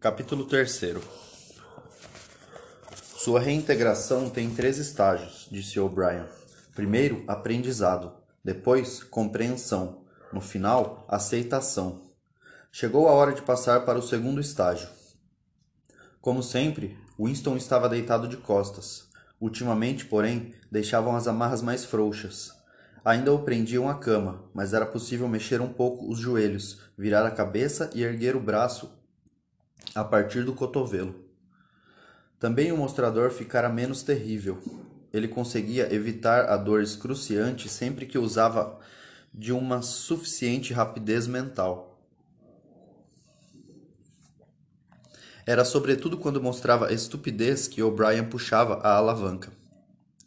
Capítulo 3 Sua reintegração tem três estágios, disse O'Brien. Primeiro, aprendizado. Depois, compreensão. No final, aceitação. Chegou a hora de passar para o segundo estágio. Como sempre, Winston estava deitado de costas. Ultimamente, porém, deixavam as amarras mais frouxas. Ainda o prendiam à cama, mas era possível mexer um pouco os joelhos, virar a cabeça e erguer o braço a partir do cotovelo. Também o mostrador ficara menos terrível. Ele conseguia evitar a dor excruciante sempre que usava de uma suficiente rapidez mental. Era sobretudo quando mostrava estupidez que O'Brien puxava a alavanca.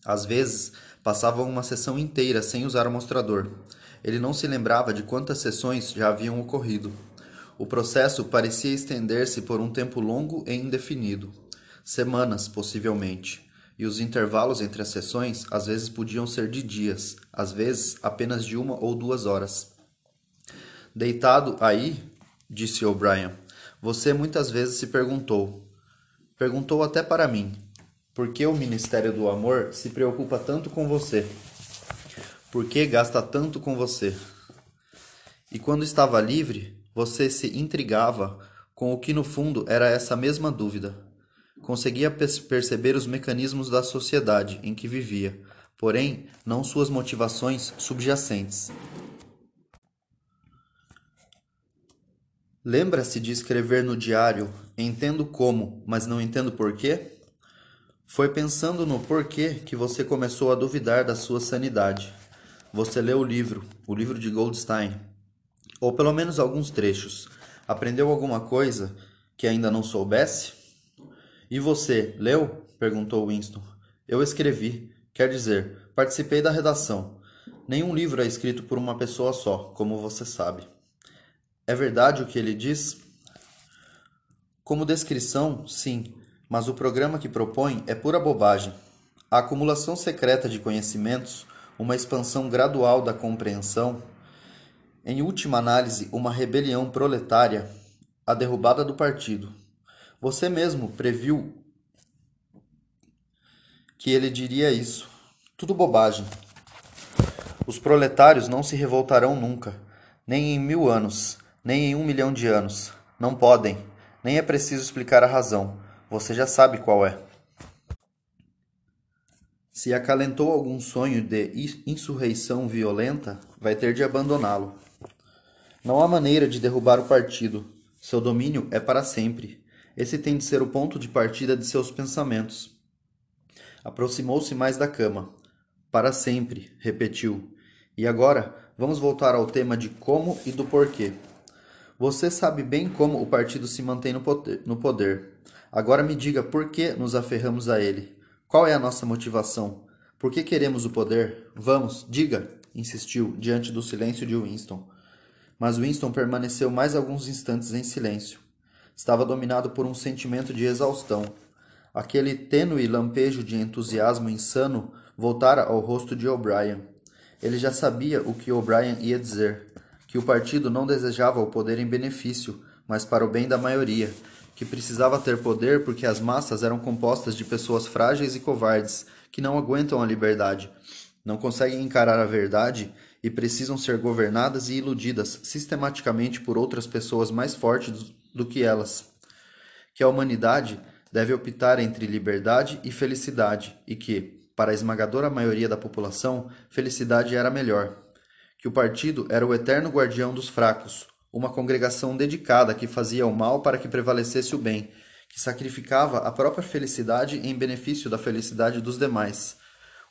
Às vezes, passavam uma sessão inteira sem usar o mostrador. Ele não se lembrava de quantas sessões já haviam ocorrido. O processo parecia estender-se por um tempo longo e indefinido semanas, possivelmente. E os intervalos entre as sessões às vezes podiam ser de dias, às vezes apenas de uma ou duas horas. Deitado aí, disse O'Brien, você muitas vezes se perguntou, perguntou até para mim, por que o Ministério do Amor se preocupa tanto com você? Por que gasta tanto com você? E quando estava livre, você se intrigava com o que no fundo era essa mesma dúvida. Conseguia perceber os mecanismos da sociedade em que vivia, porém não suas motivações subjacentes. Lembra-se de escrever no diário: Entendo como, mas não entendo porquê? Foi pensando no porquê que você começou a duvidar da sua sanidade. Você leu o livro, o livro de Goldstein, ou pelo menos alguns trechos. Aprendeu alguma coisa que ainda não soubesse? E você, leu? perguntou Winston. Eu escrevi, quer dizer, participei da redação. Nenhum livro é escrito por uma pessoa só, como você sabe. É verdade o que ele diz? Como descrição, sim, mas o programa que propõe é pura bobagem. A acumulação secreta de conhecimentos, uma expansão gradual da compreensão, em última análise, uma rebelião proletária, a derrubada do partido. Você mesmo previu que ele diria isso. Tudo bobagem. Os proletários não se revoltarão nunca, nem em mil anos, nem em um milhão de anos. Não podem, nem é preciso explicar a razão. Você já sabe qual é. Se acalentou algum sonho de insurreição violenta, vai ter de abandoná-lo. Não há maneira de derrubar o partido. Seu domínio é para sempre. Esse tem de ser o ponto de partida de seus pensamentos. Aproximou-se mais da cama. Para sempre, repetiu. E agora, vamos voltar ao tema de como e do porquê. Você sabe bem como o partido se mantém no poder. Agora me diga por que nos aferramos a ele. Qual é a nossa motivação? Por que queremos o poder? Vamos, diga, insistiu, diante do silêncio de Winston mas Winston permaneceu mais alguns instantes em silêncio. Estava dominado por um sentimento de exaustão. Aquele tênue lampejo de entusiasmo insano voltara ao rosto de O'Brien. Ele já sabia o que O'Brien ia dizer: que o partido não desejava o poder em benefício, mas para o bem da maioria, que precisava ter poder porque as massas eram compostas de pessoas frágeis e covardes, que não aguentam a liberdade, não conseguem encarar a verdade e precisam ser governadas e iludidas sistematicamente por outras pessoas mais fortes do que elas. Que a humanidade deve optar entre liberdade e felicidade e que, para a esmagadora maioria da população, felicidade era melhor. Que o partido era o eterno guardião dos fracos, uma congregação dedicada que fazia o mal para que prevalecesse o bem, que sacrificava a própria felicidade em benefício da felicidade dos demais.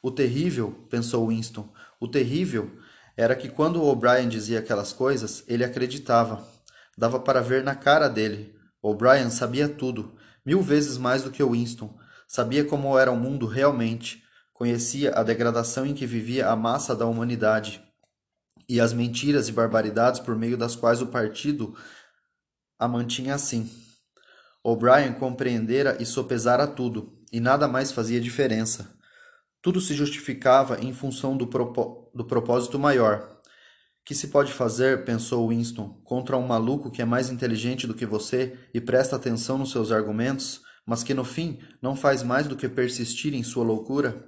O terrível, pensou Winston, o terrível era que quando O'Brien dizia aquelas coisas, ele acreditava. Dava para ver na cara dele. O'Brien sabia tudo, mil vezes mais do que Winston. Sabia como era o mundo realmente. Conhecia a degradação em que vivia a massa da humanidade e as mentiras e barbaridades por meio das quais o partido a mantinha assim. O'Brien compreendera e sopesara tudo, e nada mais fazia diferença. Tudo se justificava em função do, do propósito maior, Que se pode fazer, pensou Winston, contra um maluco que é mais inteligente do que você e presta atenção nos seus argumentos, mas que no fim não faz mais do que persistir em sua loucura?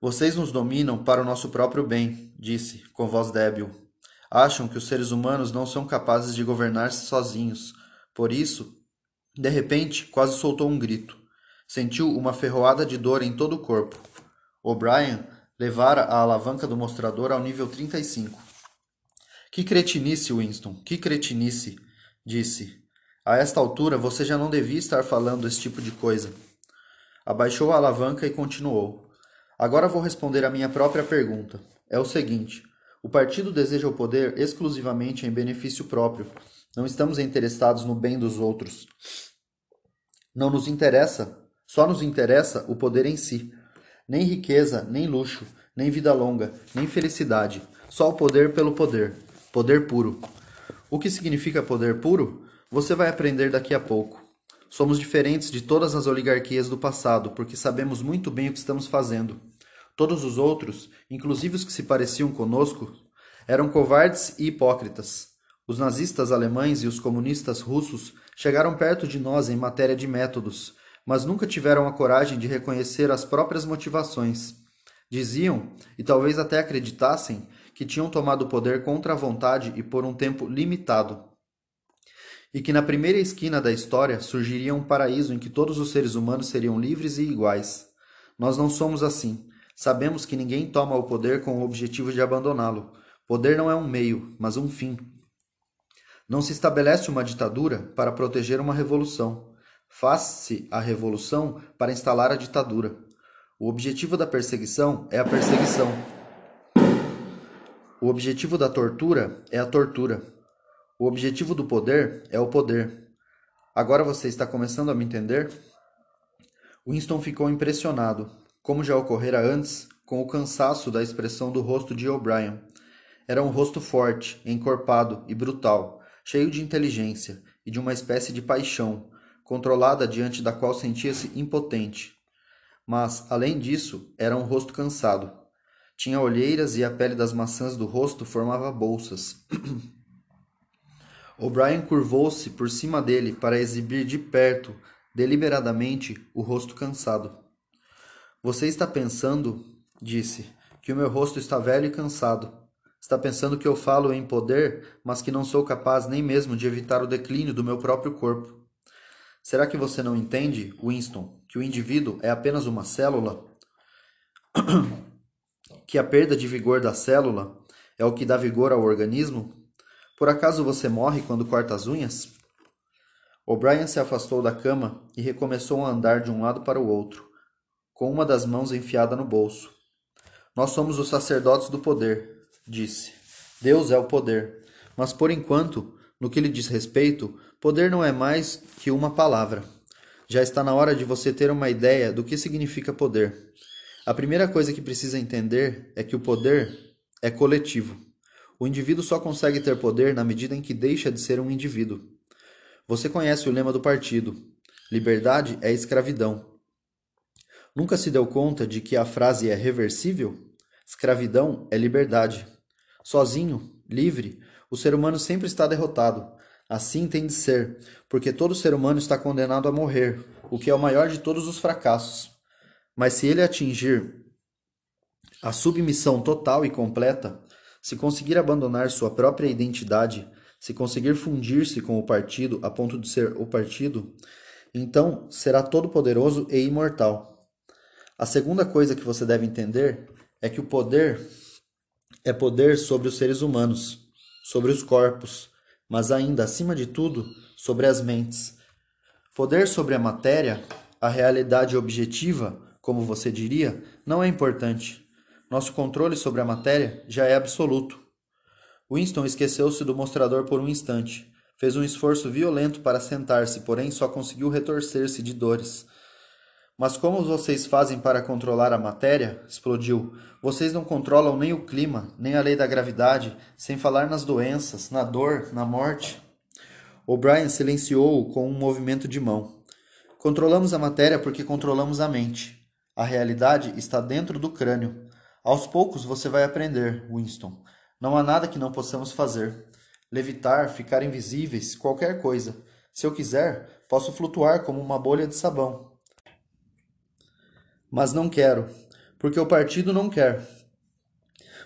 Vocês nos dominam para o nosso próprio bem, disse, com voz débil. Acham que os seres humanos não são capazes de governar-se sozinhos. Por isso, de repente, quase soltou um grito. Sentiu uma ferroada de dor em todo o corpo. O'Brien levara a alavanca do mostrador ao nível 35. Que cretinice, Winston, que cretinice, disse. A esta altura você já não devia estar falando esse tipo de coisa. Abaixou a alavanca e continuou. Agora vou responder à minha própria pergunta. É o seguinte: o partido deseja o poder exclusivamente em benefício próprio. Não estamos interessados no bem dos outros. Não nos interessa, só nos interessa o poder em si. Nem riqueza, nem luxo, nem vida longa, nem felicidade. Só o poder pelo poder. Poder puro. O que significa poder puro? Você vai aprender daqui a pouco. Somos diferentes de todas as oligarquias do passado, porque sabemos muito bem o que estamos fazendo. Todos os outros, inclusive os que se pareciam conosco, eram covardes e hipócritas. Os nazistas alemães e os comunistas russos chegaram perto de nós em matéria de métodos, mas nunca tiveram a coragem de reconhecer as próprias motivações. Diziam, e talvez até acreditassem, que tinham tomado o poder contra a vontade e por um tempo limitado. E que na primeira esquina da história surgiria um paraíso em que todos os seres humanos seriam livres e iguais. Nós não somos assim. Sabemos que ninguém toma o poder com o objetivo de abandoná-lo. Poder não é um meio, mas um fim. Não se estabelece uma ditadura para proteger uma revolução. Faz-se a revolução para instalar a ditadura. O objetivo da perseguição é a perseguição. O objetivo da tortura é a tortura. O objetivo do poder é o poder. Agora você está começando a me entender? Winston ficou impressionado, como já ocorrera antes, com o cansaço da expressão do rosto de O'Brien. Era um rosto forte, encorpado e brutal, cheio de inteligência e de uma espécie de paixão, controlada diante da qual sentia-se impotente. Mas, além disso, era um rosto cansado. Tinha olheiras e a pele das maçãs do rosto formava bolsas. O'Brien curvou-se por cima dele para exibir de perto, deliberadamente, o rosto cansado. Você está pensando, disse, que o meu rosto está velho e cansado. Está pensando que eu falo em poder, mas que não sou capaz nem mesmo de evitar o declínio do meu próprio corpo. Será que você não entende, Winston, que o indivíduo é apenas uma célula? que a perda de vigor da célula é o que dá vigor ao organismo? Por acaso você morre quando corta as unhas? O'Brien se afastou da cama e recomeçou a andar de um lado para o outro, com uma das mãos enfiada no bolso. Nós somos os sacerdotes do poder, disse. Deus é o poder. Mas por enquanto, no que lhe diz respeito, poder não é mais que uma palavra. Já está na hora de você ter uma ideia do que significa poder. A primeira coisa que precisa entender é que o poder é coletivo. O indivíduo só consegue ter poder na medida em que deixa de ser um indivíduo. Você conhece o lema do partido: liberdade é escravidão. Nunca se deu conta de que a frase é reversível? Escravidão é liberdade. Sozinho, livre, o ser humano sempre está derrotado. Assim tem de ser, porque todo ser humano está condenado a morrer, o que é o maior de todos os fracassos. Mas se ele atingir a submissão total e completa, se conseguir abandonar sua própria identidade, se conseguir fundir-se com o partido a ponto de ser o partido, então será todo-poderoso e imortal. A segunda coisa que você deve entender é que o poder é poder sobre os seres humanos, sobre os corpos, mas ainda, acima de tudo, sobre as mentes. Poder sobre a matéria, a realidade objetiva, como você diria, não é importante. Nosso controle sobre a matéria já é absoluto. Winston esqueceu-se do mostrador por um instante. Fez um esforço violento para sentar-se, porém só conseguiu retorcer-se de dores. Mas como vocês fazem para controlar a matéria? explodiu. Vocês não controlam nem o clima, nem a lei da gravidade, sem falar nas doenças, na dor, na morte. O'Brien silenciou-o com um movimento de mão. Controlamos a matéria porque controlamos a mente. A realidade está dentro do crânio. Aos poucos você vai aprender, Winston. Não há nada que não possamos fazer. Levitar, ficar invisíveis, qualquer coisa. Se eu quiser, posso flutuar como uma bolha de sabão. Mas não quero, porque o partido não quer.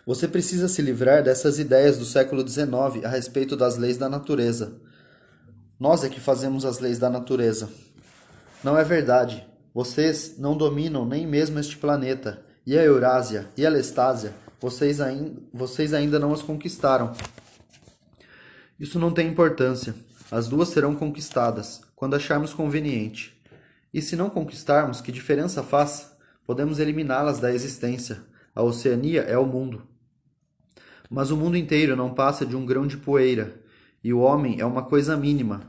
Você precisa se livrar dessas ideias do século XIX a respeito das leis da natureza. Nós é que fazemos as leis da natureza. Não é verdade. Vocês não dominam nem mesmo este planeta. E a Eurásia e a Lestásia, vocês, vocês ainda não as conquistaram. Isso não tem importância. As duas serão conquistadas, quando acharmos conveniente. E se não conquistarmos, que diferença faz? Podemos eliminá-las da existência. A Oceania é o mundo. Mas o mundo inteiro não passa de um grão de poeira, e o homem é uma coisa mínima,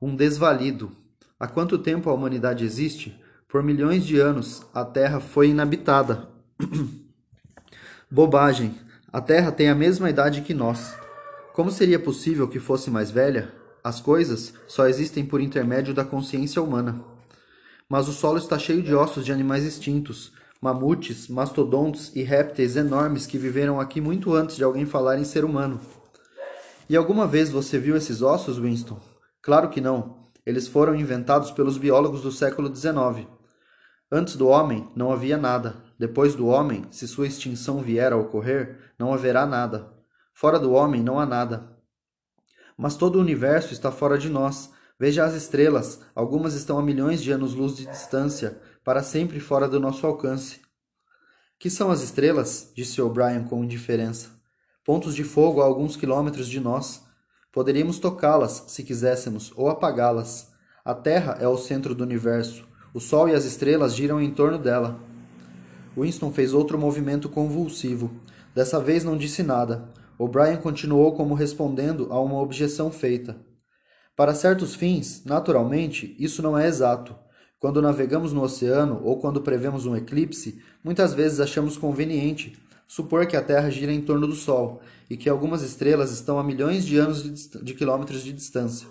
um desvalido. Há quanto tempo a humanidade existe? Por milhões de anos a Terra foi inabitada. Bobagem! A Terra tem a mesma idade que nós. Como seria possível que fosse mais velha? As coisas só existem por intermédio da consciência humana. Mas o solo está cheio de ossos de animais extintos, mamutes, mastodontes e répteis enormes que viveram aqui muito antes de alguém falar em ser humano. E alguma vez você viu esses ossos, Winston? Claro que não. Eles foram inventados pelos biólogos do século XIX. Antes do homem não havia nada. Depois do homem, se sua extinção vier a ocorrer, não haverá nada. Fora do homem não há nada. Mas todo o universo está fora de nós. Veja as estrelas, algumas estão a milhões de anos-luz de distância, para sempre fora do nosso alcance. Que são as estrelas? disse O'Brien com indiferença. Pontos de fogo a alguns quilômetros de nós. Poderíamos tocá-las, se quiséssemos, ou apagá-las. A Terra é o centro do universo. O Sol e as estrelas giram em torno dela. Winston fez outro movimento convulsivo. Dessa vez não disse nada. O'Brien continuou como respondendo a uma objeção feita. Para certos fins, naturalmente, isso não é exato. Quando navegamos no oceano ou quando prevemos um eclipse, muitas vezes achamos conveniente supor que a Terra gira em torno do Sol e que algumas estrelas estão a milhões de anos de, de quilômetros de distância.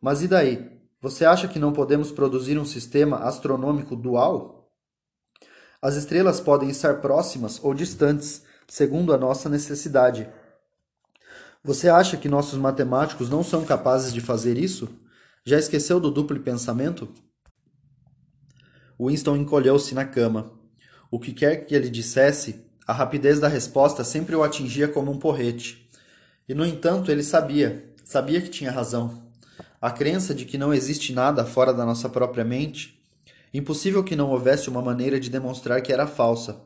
Mas e daí? Você acha que não podemos produzir um sistema astronômico dual? As estrelas podem estar próximas ou distantes, segundo a nossa necessidade. Você acha que nossos matemáticos não são capazes de fazer isso? Já esqueceu do duplo pensamento? Winston encolheu-se na cama. O que quer que ele dissesse, a rapidez da resposta sempre o atingia como um porrete. E, no entanto, ele sabia, sabia que tinha razão. A crença de que não existe nada fora da nossa própria mente, impossível que não houvesse uma maneira de demonstrar que era falsa.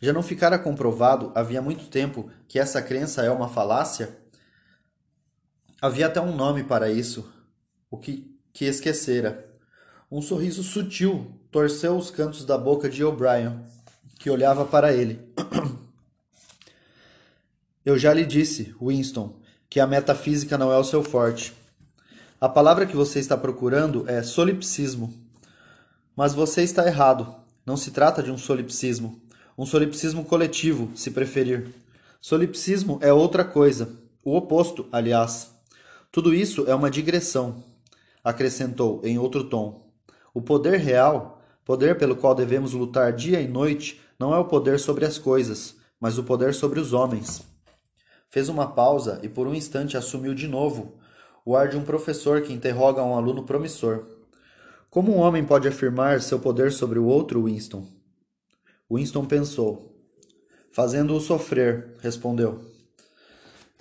Já não ficara comprovado havia muito tempo que essa crença é uma falácia? Havia até um nome para isso, o que, que esquecera. Um sorriso sutil torceu os cantos da boca de O'Brien, que olhava para ele. Eu já lhe disse, Winston, que a metafísica não é o seu forte. A palavra que você está procurando é solipsismo. Mas você está errado. Não se trata de um solipsismo. Um solipsismo coletivo, se preferir. Solipsismo é outra coisa. O oposto, aliás. Tudo isso é uma digressão, acrescentou em outro tom. O poder real, poder pelo qual devemos lutar dia e noite, não é o poder sobre as coisas, mas o poder sobre os homens. Fez uma pausa e por um instante assumiu de novo o ar de um professor que interroga um aluno promissor. Como um homem pode afirmar seu poder sobre o outro, Winston? Winston pensou. Fazendo-o sofrer, respondeu.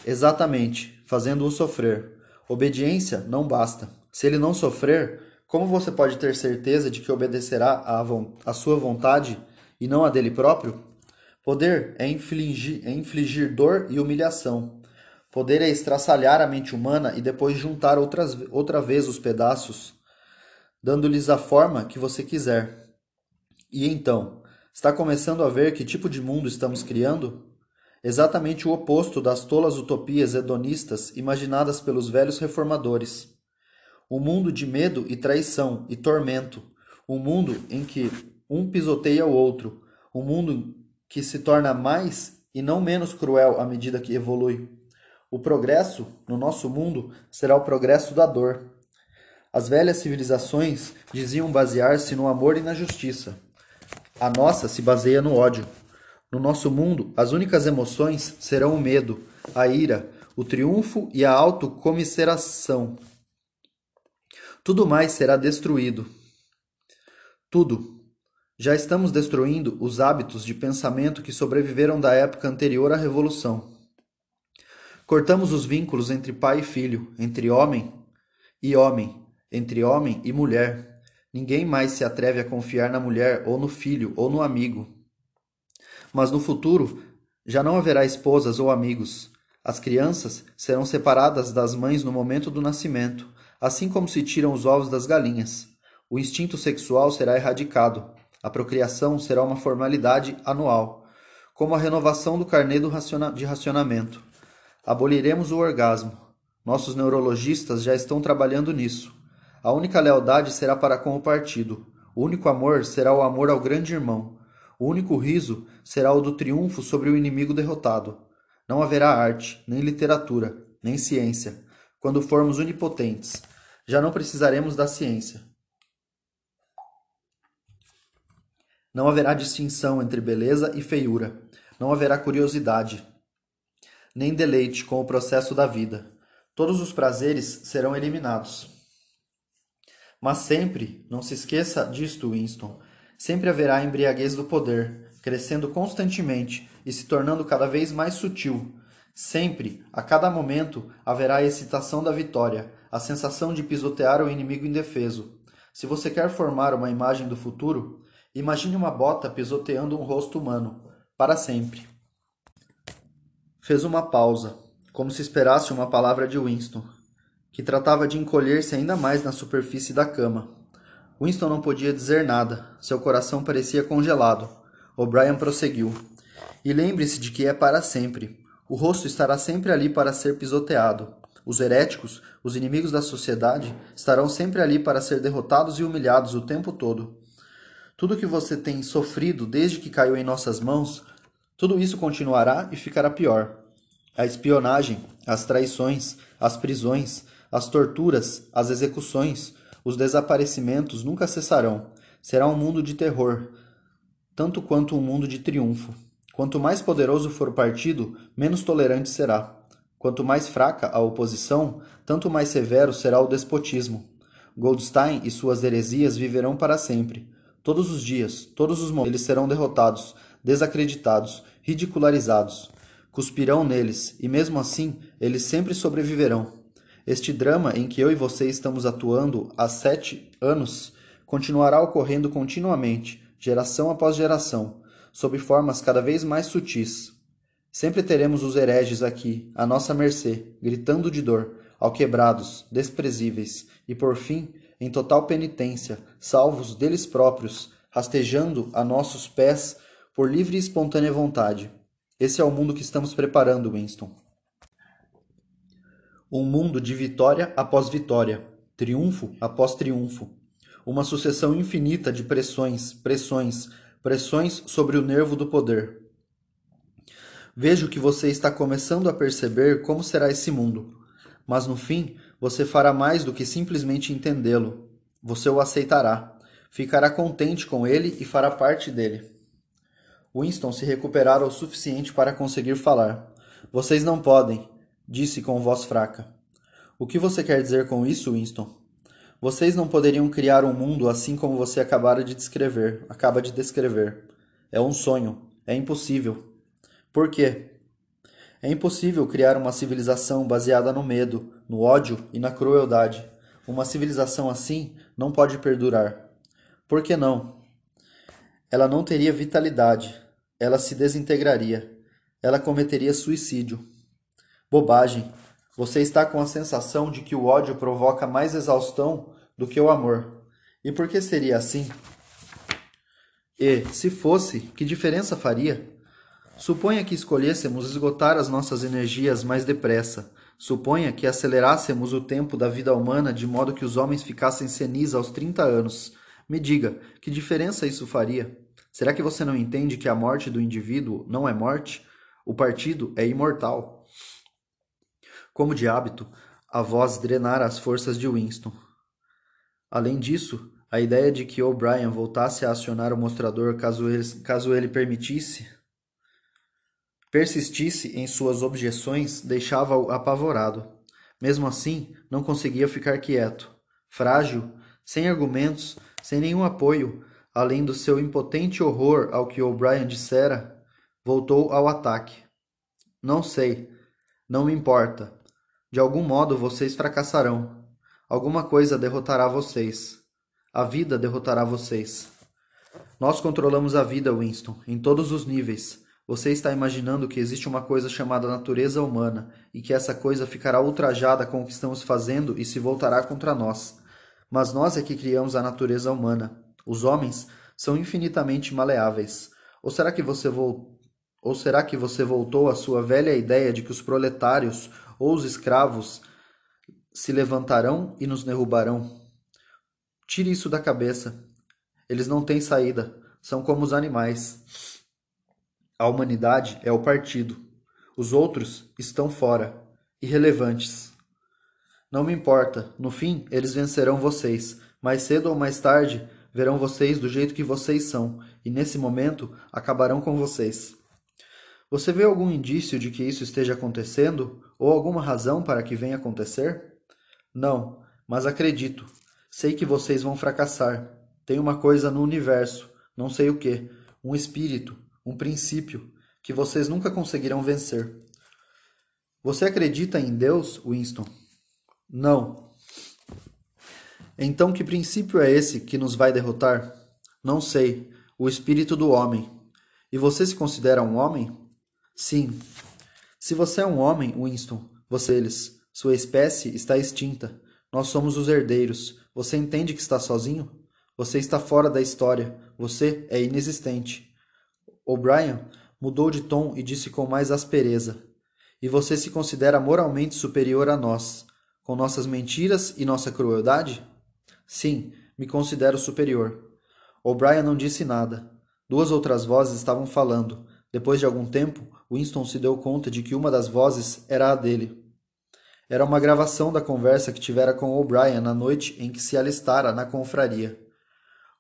Exatamente, fazendo-o sofrer. Obediência não basta. Se ele não sofrer, como você pode ter certeza de que obedecerá à, sua vontade e não à dele próprio? Poder é infligir, é infligir dor e humilhação. Poder é estraçalhar a mente humana e depois juntar outras, outra vez os pedaços, dando-lhes a forma que você quiser. E então, está começando a ver que tipo de mundo estamos criando? Exatamente o oposto das tolas utopias hedonistas imaginadas pelos velhos reformadores um mundo de medo e traição e tormento, um mundo em que um pisoteia o outro, um mundo que se torna mais e não menos cruel à medida que evolui. O progresso no nosso mundo será o progresso da dor. As velhas civilizações diziam basear-se no amor e na justiça. A nossa se baseia no ódio. No nosso mundo, as únicas emoções serão o medo, a ira, o triunfo e a autocomiseração. Tudo mais será destruído. Tudo. Já estamos destruindo os hábitos de pensamento que sobreviveram da época anterior à Revolução. Cortamos os vínculos entre pai e filho, entre homem e homem, entre homem e mulher. Ninguém mais se atreve a confiar na mulher ou no filho ou no amigo. Mas no futuro já não haverá esposas ou amigos. As crianças serão separadas das mães no momento do nascimento, assim como se tiram os ovos das galinhas. O instinto sexual será erradicado. A procriação será uma formalidade anual, como a renovação do carnê de racionamento. Aboliremos o orgasmo. Nossos neurologistas já estão trabalhando nisso. A única lealdade será para com o partido. O único amor será o amor ao grande irmão. O único riso será o do triunfo sobre o inimigo derrotado. Não haverá arte, nem literatura, nem ciência. Quando formos onipotentes, já não precisaremos da ciência. Não haverá distinção entre beleza e feiura. Não haverá curiosidade, nem deleite com o processo da vida. Todos os prazeres serão eliminados. Mas sempre, não se esqueça disto, Winston, sempre haverá a embriaguez do poder, crescendo constantemente e se tornando cada vez mais sutil. Sempre, a cada momento, haverá a excitação da vitória, a sensação de pisotear o inimigo indefeso. Se você quer formar uma imagem do futuro, imagine uma bota pisoteando um rosto humano, para sempre. Fez uma pausa, como se esperasse uma palavra de Winston que tratava de encolher-se ainda mais na superfície da cama. Winston não podia dizer nada, seu coração parecia congelado. O'Brien prosseguiu. E lembre-se de que é para sempre. O rosto estará sempre ali para ser pisoteado. Os heréticos, os inimigos da sociedade, estarão sempre ali para ser derrotados e humilhados o tempo todo. Tudo que você tem sofrido desde que caiu em nossas mãos, tudo isso continuará e ficará pior. A espionagem, as traições, as prisões, as torturas, as execuções, os desaparecimentos nunca cessarão. Será um mundo de terror, tanto quanto um mundo de triunfo. Quanto mais poderoso for o partido, menos tolerante será. Quanto mais fraca a oposição, tanto mais severo será o despotismo. Goldstein e suas heresias viverão para sempre. Todos os dias, todos os momentos, eles serão derrotados, desacreditados, ridicularizados. Cuspirão neles, e mesmo assim, eles sempre sobreviverão. Este drama em que eu e você estamos atuando há sete anos continuará ocorrendo continuamente, geração após geração, sob formas cada vez mais sutis. Sempre teremos os hereges aqui, à nossa mercê, gritando de dor, alquebrados, desprezíveis, e por fim, em total penitência, salvos deles próprios, rastejando a nossos pés por livre e espontânea vontade. Esse é o mundo que estamos preparando, Winston. Um mundo de vitória após vitória, triunfo após triunfo. Uma sucessão infinita de pressões, pressões, pressões sobre o nervo do poder. Vejo que você está começando a perceber como será esse mundo, mas no fim você fará mais do que simplesmente entendê-lo. Você o aceitará, ficará contente com ele e fará parte dele. Winston se recuperara o suficiente para conseguir falar. Vocês não podem, disse com voz fraca. O que você quer dizer com isso, Winston? Vocês não poderiam criar um mundo assim como você acabara de descrever, acaba de descrever. É um sonho, é impossível. Por quê? É impossível criar uma civilização baseada no medo, no ódio e na crueldade. Uma civilização assim não pode perdurar. Por que não? Ela não teria vitalidade, ela se desintegraria, ela cometeria suicídio. Bobagem. Você está com a sensação de que o ódio provoca mais exaustão do que o amor. E por que seria assim? E, se fosse, que diferença faria? Suponha que escolhêssemos esgotar as nossas energias mais depressa. Suponha que acelerássemos o tempo da vida humana de modo que os homens ficassem senis aos 30 anos. Me diga, que diferença isso faria? Será que você não entende que a morte do indivíduo não é morte? O partido é imortal. Como de hábito, a voz drenara as forças de Winston. Além disso, a ideia de que O'Brien voltasse a acionar o mostrador caso ele, caso ele permitisse Persistisse em suas objeções deixava-o apavorado. Mesmo assim, não conseguia ficar quieto. Frágil, sem argumentos, sem nenhum apoio, além do seu impotente horror ao que O'Brien dissera, voltou ao ataque. Não sei. Não me importa. De algum modo vocês fracassarão. Alguma coisa derrotará vocês. A vida derrotará vocês. Nós controlamos a vida, Winston, em todos os níveis. Você está imaginando que existe uma coisa chamada natureza humana e que essa coisa ficará ultrajada com o que estamos fazendo e se voltará contra nós. Mas nós é que criamos a natureza humana. Os homens são infinitamente maleáveis. Ou será que você vol... ou será que você voltou à sua velha ideia de que os proletários ou os escravos se levantarão e nos derrubarão? Tire isso da cabeça. Eles não têm saída. São como os animais. A humanidade é o partido. Os outros estão fora, irrelevantes. Não me importa, no fim eles vencerão vocês. Mais cedo ou mais tarde verão vocês do jeito que vocês são, e nesse momento acabarão com vocês. Você vê algum indício de que isso esteja acontecendo? Ou alguma razão para que venha acontecer? Não, mas acredito. Sei que vocês vão fracassar. Tem uma coisa no universo, não sei o que, um espírito, um princípio que vocês nunca conseguirão vencer. Você acredita em Deus, Winston? Não. Então, que princípio é esse que nos vai derrotar? Não sei. O espírito do homem. E você se considera um homem? Sim. Se você é um homem, Winston, você eles, sua espécie está extinta. Nós somos os herdeiros. Você entende que está sozinho? Você está fora da história. Você é inexistente. O'Brien mudou de tom e disse com mais aspereza: E você se considera moralmente superior a nós, com nossas mentiras e nossa crueldade? Sim, me considero superior. O'Brien não disse nada. Duas outras vozes estavam falando. Depois de algum tempo, Winston se deu conta de que uma das vozes era a dele. Era uma gravação da conversa que tivera com O'Brien na noite em que se alistara na confraria.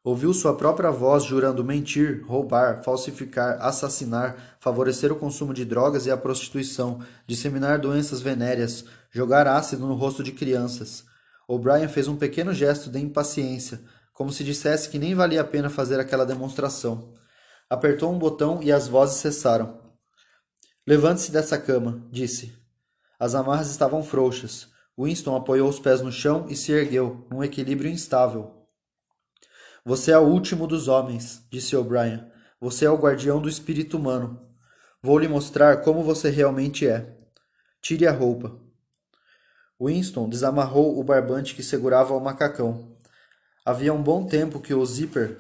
Ouviu sua própria voz jurando mentir, roubar, falsificar, assassinar, favorecer o consumo de drogas e a prostituição, disseminar doenças venéreas, jogar ácido no rosto de crianças. O'Brien fez um pequeno gesto de impaciência, como se dissesse que nem valia a pena fazer aquela demonstração. Apertou um botão e as vozes cessaram. Levante-se dessa cama, disse. As amarras estavam frouxas. Winston apoiou os pés no chão e se ergueu, num equilíbrio instável, você é o último dos homens, disse O'Brien. Você é o guardião do espírito humano. Vou lhe mostrar como você realmente é. Tire a roupa. Winston desamarrou o barbante que segurava o macacão. Havia um bom tempo que o zíper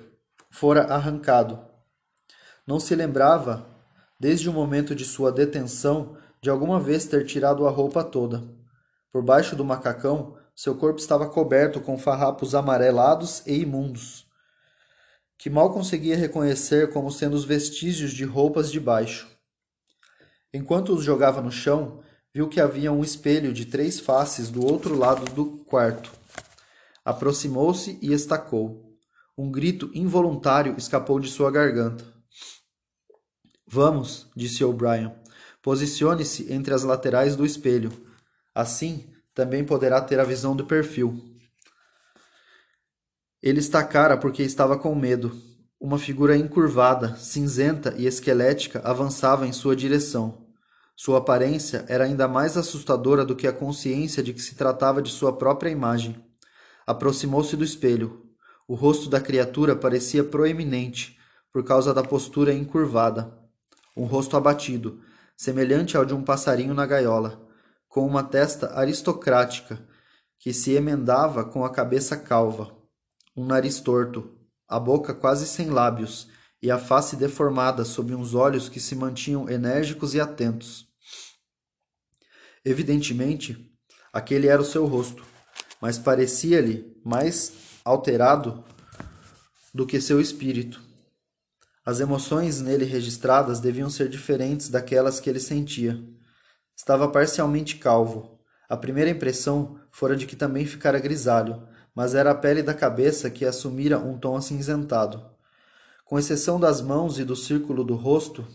fora arrancado. Não se lembrava, desde o momento de sua detenção, de alguma vez ter tirado a roupa toda. Por baixo do macacão, seu corpo estava coberto com farrapos amarelados e imundos que mal conseguia reconhecer como sendo os vestígios de roupas de baixo. Enquanto os jogava no chão, viu que havia um espelho de três faces do outro lado do quarto. Aproximou-se e estacou. Um grito involuntário escapou de sua garganta. Vamos, disse O'Brien. Posicione-se entre as laterais do espelho. Assim, também poderá ter a visão do perfil. Ele estacara porque estava com medo. Uma figura encurvada, cinzenta e esquelética avançava em sua direção. Sua aparência era ainda mais assustadora do que a consciência de que se tratava de sua própria imagem. Aproximou-se do espelho. O rosto da criatura parecia proeminente, por causa da postura encurvada. Um rosto abatido, semelhante ao de um passarinho na gaiola, com uma testa aristocrática que se emendava com a cabeça calva um nariz torto, a boca quase sem lábios e a face deformada sob uns olhos que se mantinham enérgicos e atentos. Evidentemente, aquele era o seu rosto, mas parecia-lhe mais alterado do que seu espírito. As emoções nele registradas deviam ser diferentes daquelas que ele sentia. Estava parcialmente calvo. A primeira impressão fora de que também ficara grisalho, mas era a pele da cabeça que assumira um tom acinzentado. Com exceção das mãos e do círculo do rosto,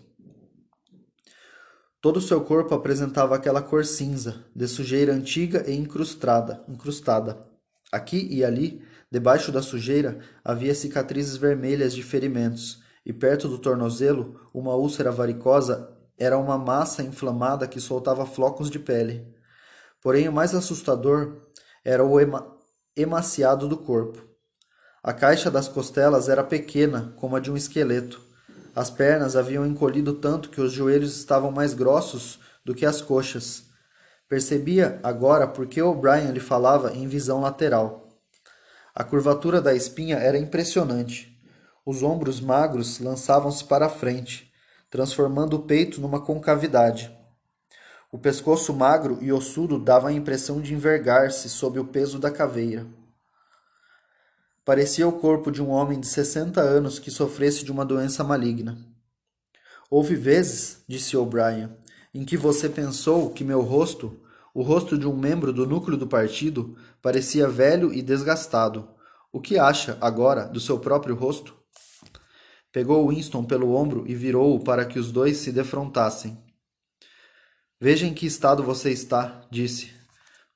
Todo o seu corpo apresentava aquela cor cinza, de sujeira antiga e incrustada, incrustada. Aqui e ali, debaixo da sujeira, havia cicatrizes vermelhas de ferimentos, e perto do tornozelo, uma úlcera varicosa era uma massa inflamada que soltava flocos de pele. Porém, o mais assustador era o ema emaciado do corpo. A caixa das costelas era pequena, como a de um esqueleto. As pernas haviam encolhido tanto que os joelhos estavam mais grossos do que as coxas. Percebia agora por que O'Brien lhe falava em visão lateral. A curvatura da espinha era impressionante. Os ombros magros lançavam-se para a frente, transformando o peito numa concavidade. O pescoço magro e ossudo dava a impressão de envergar-se sob o peso da caveira. Parecia o corpo de um homem de sessenta anos que sofresse de uma doença maligna. Houve vezes, disse O'Brien, em que você pensou que meu rosto, o rosto de um membro do núcleo do partido, parecia velho e desgastado. O que acha, agora, do seu próprio rosto? Pegou Winston pelo ombro e virou-o para que os dois se defrontassem. Veja em que estado você está, disse.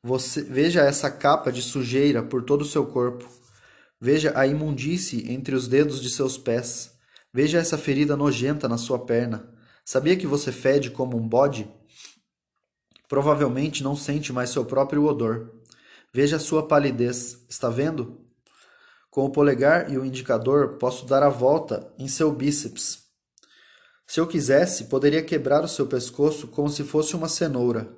Você, veja essa capa de sujeira por todo o seu corpo. Veja a imundície entre os dedos de seus pés. Veja essa ferida nojenta na sua perna. Sabia que você fede como um bode? Provavelmente não sente mais seu próprio odor. Veja a sua palidez. Está vendo? Com o polegar e o indicador, posso dar a volta em seu bíceps. Se eu quisesse, poderia quebrar o seu pescoço como se fosse uma cenoura.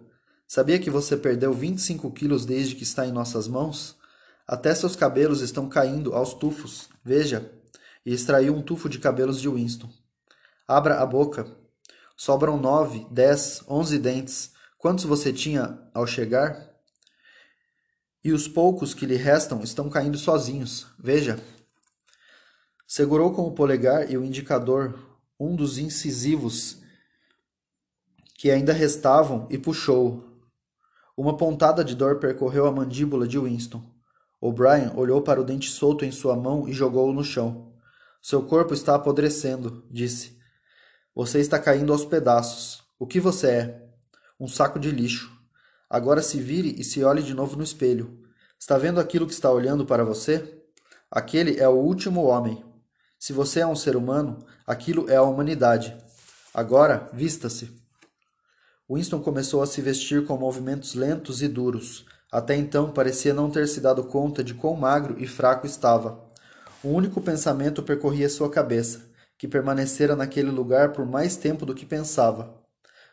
Sabia que você perdeu 25 quilos desde que está em nossas mãos? Até seus cabelos estão caindo aos tufos. Veja. E extraiu um tufo de cabelos de Winston. Abra a boca. Sobram nove, dez, onze dentes. Quantos você tinha ao chegar? E os poucos que lhe restam estão caindo sozinhos. Veja. Segurou com o polegar e o indicador um dos incisivos que ainda restavam e puxou. Uma pontada de dor percorreu a mandíbula de Winston. O'Brien olhou para o dente solto em sua mão e jogou-o no chão. Seu corpo está apodrecendo, disse. Você está caindo aos pedaços. O que você é? Um saco de lixo. Agora se vire e se olhe de novo no espelho. Está vendo aquilo que está olhando para você? Aquele é o último homem. Se você é um ser humano, aquilo é a humanidade. Agora, vista-se. Winston começou a se vestir com movimentos lentos e duros, até então parecia não ter se dado conta de quão magro e fraco estava. Um único pensamento percorria sua cabeça, que permanecera naquele lugar por mais tempo do que pensava.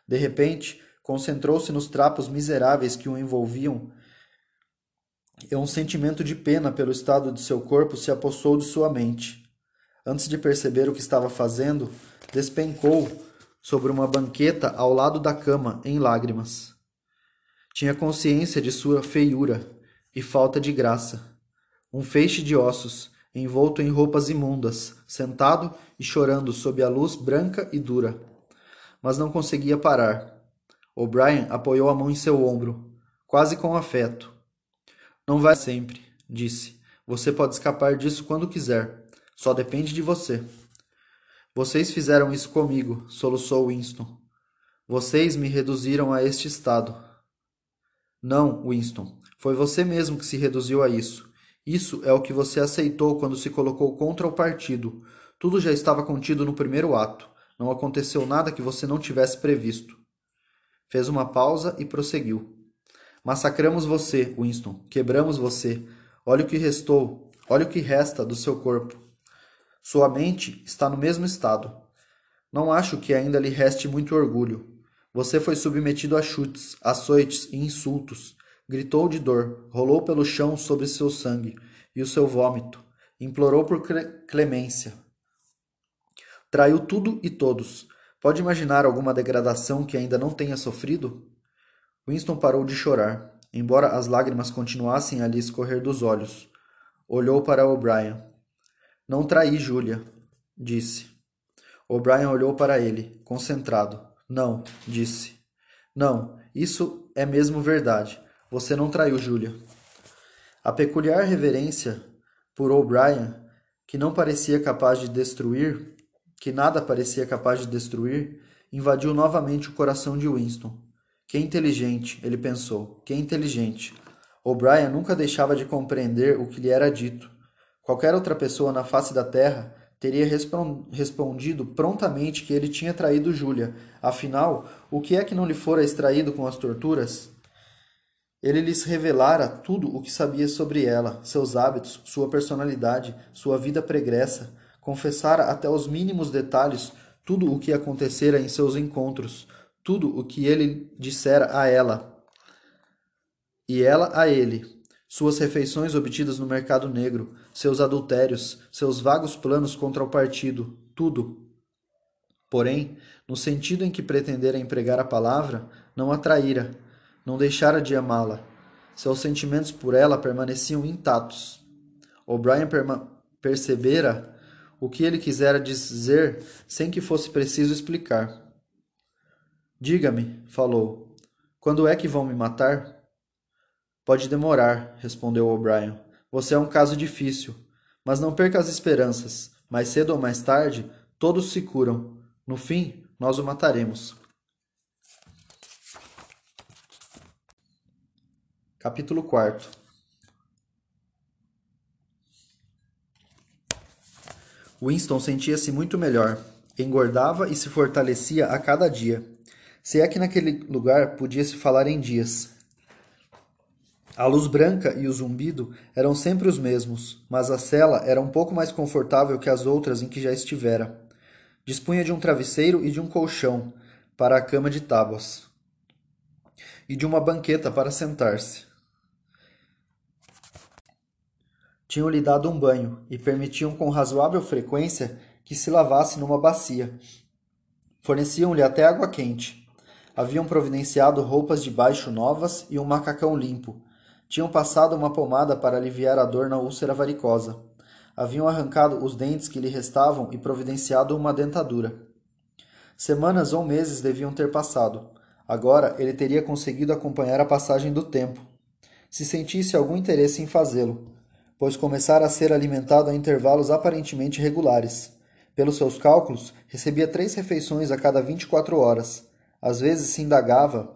De repente, concentrou-se nos trapos miseráveis que o envolviam, e um sentimento de pena pelo estado de seu corpo se apossou de sua mente. Antes de perceber o que estava fazendo, despencou sobre uma banqueta ao lado da cama, em lágrimas. Tinha consciência de sua feiura e falta de graça. Um feixe de ossos, envolto em roupas imundas, sentado e chorando sob a luz branca e dura. Mas não conseguia parar. O'Brien apoiou a mão em seu ombro, quase com afeto. Não vai sempre, disse. Você pode escapar disso quando quiser. Só depende de você. Vocês fizeram isso comigo, soluçou Winston. Vocês me reduziram a este estado. Não, Winston. Foi você mesmo que se reduziu a isso. Isso é o que você aceitou quando se colocou contra o partido. Tudo já estava contido no primeiro ato. Não aconteceu nada que você não tivesse previsto. Fez uma pausa e prosseguiu. Massacramos você, Winston. Quebramos você. Olha o que restou. Olha o que resta do seu corpo. Sua mente está no mesmo estado. Não acho que ainda lhe reste muito orgulho. Você foi submetido a chutes, açoites e insultos. Gritou de dor, rolou pelo chão sobre seu sangue e o seu vômito. Implorou por clemência. Traiu tudo e todos. Pode imaginar alguma degradação que ainda não tenha sofrido? Winston parou de chorar, embora as lágrimas continuassem a lhe escorrer dos olhos. Olhou para O'Brien. Não traí Júlia, disse. O'Brien olhou para ele, concentrado. Não, disse. Não, isso é mesmo verdade. Você não traiu Júlia. A peculiar reverência por O'Brien, que não parecia capaz de destruir, que nada parecia capaz de destruir, invadiu novamente o coração de Winston. Que inteligente, ele pensou, que inteligente. O'Brien nunca deixava de compreender o que lhe era dito. Qualquer outra pessoa na face da terra teria respondido prontamente que ele tinha traído Júlia. Afinal, o que é que não lhe fora extraído com as torturas? Ele lhes revelara tudo o que sabia sobre ela, seus hábitos, sua personalidade, sua vida pregressa, confessara até os mínimos detalhes tudo o que acontecera em seus encontros, tudo o que ele dissera a ela e ela a ele, suas refeições obtidas no mercado negro, seus adultérios, seus vagos planos contra o partido, tudo. Porém, no sentido em que pretendera empregar a palavra, não a traíra, não deixara de amá-la. Seus sentimentos por ela permaneciam intactos. O'Brien percebera o que ele quisera dizer sem que fosse preciso explicar. Diga-me, falou, quando é que vão me matar? Pode demorar, respondeu O'Brien. Você é um caso difícil, mas não perca as esperanças. Mais cedo ou mais tarde, todos se curam. No fim, nós o mataremos. Capítulo 4 Winston sentia-se muito melhor. Engordava e se fortalecia a cada dia. Se é que naquele lugar podia-se falar em dias. A luz branca e o zumbido eram sempre os mesmos, mas a cela era um pouco mais confortável que as outras em que já estivera. Dispunha de um travesseiro e de um colchão para a cama de tábuas, e de uma banqueta para sentar-se. Tinham-lhe dado um banho e permitiam com razoável frequência que se lavasse numa bacia. Forneciam-lhe até água quente. Haviam providenciado roupas de baixo novas e um macacão limpo. Tinham passado uma pomada para aliviar a dor na úlcera varicosa. Haviam arrancado os dentes que lhe restavam e providenciado uma dentadura. Semanas ou meses deviam ter passado. Agora ele teria conseguido acompanhar a passagem do tempo. Se sentisse algum interesse em fazê-lo pois começara a ser alimentado a intervalos aparentemente regulares. Pelos seus cálculos, recebia três refeições a cada 24 horas. Às vezes se indagava,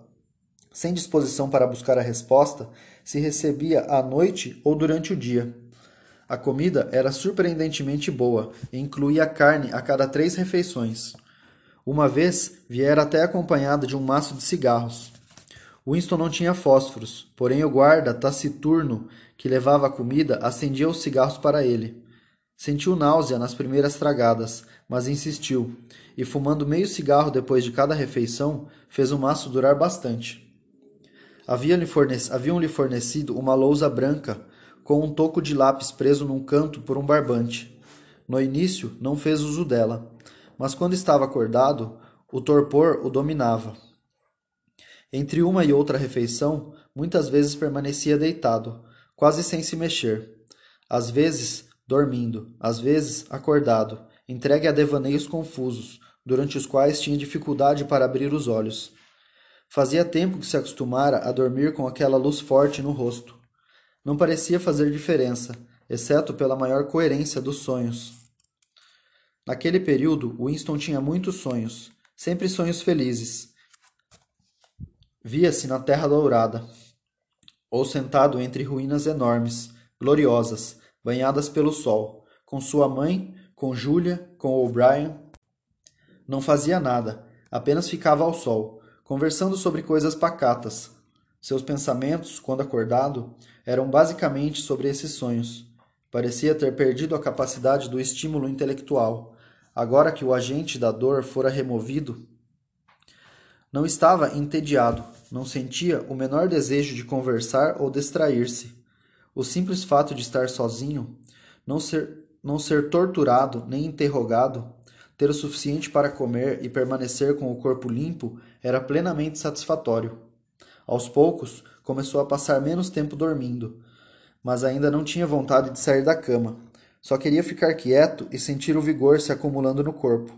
sem disposição para buscar a resposta, se recebia à noite ou durante o dia. A comida era surpreendentemente boa e incluía carne a cada três refeições. Uma vez viera até acompanhada de um maço de cigarros. Winston não tinha fósforos, porém o guarda, taciturno, que levava a comida, acendia os cigarros para ele. Sentiu náusea nas primeiras tragadas, mas insistiu, e fumando meio cigarro depois de cada refeição, fez o maço durar bastante. Haviam-lhe fornecido, haviam fornecido uma lousa branca com um toco de lápis preso num canto por um barbante. No início, não fez uso dela, mas quando estava acordado, o torpor o dominava. Entre uma e outra refeição, muitas vezes permanecia deitado, quase sem se mexer. Às vezes, dormindo, às vezes, acordado, entregue a devaneios confusos, durante os quais tinha dificuldade para abrir os olhos. Fazia tempo que se acostumara a dormir com aquela luz forte no rosto. Não parecia fazer diferença, exceto pela maior coerência dos sonhos. Naquele período, Winston tinha muitos sonhos, sempre sonhos felizes, Via-se na terra dourada, ou sentado entre ruínas enormes, gloriosas, banhadas pelo sol, com sua mãe, com Julia, com O'Brien. Não fazia nada, apenas ficava ao sol, conversando sobre coisas pacatas. Seus pensamentos, quando acordado, eram basicamente sobre esses sonhos. Parecia ter perdido a capacidade do estímulo intelectual. Agora que o agente da dor fora removido, não estava entediado, não sentia o menor desejo de conversar ou distrair-se. O simples fato de estar sozinho, não ser, não ser torturado nem interrogado, ter o suficiente para comer e permanecer com o corpo limpo era plenamente satisfatório. Aos poucos, começou a passar menos tempo dormindo, mas ainda não tinha vontade de sair da cama. Só queria ficar quieto e sentir o vigor se acumulando no corpo.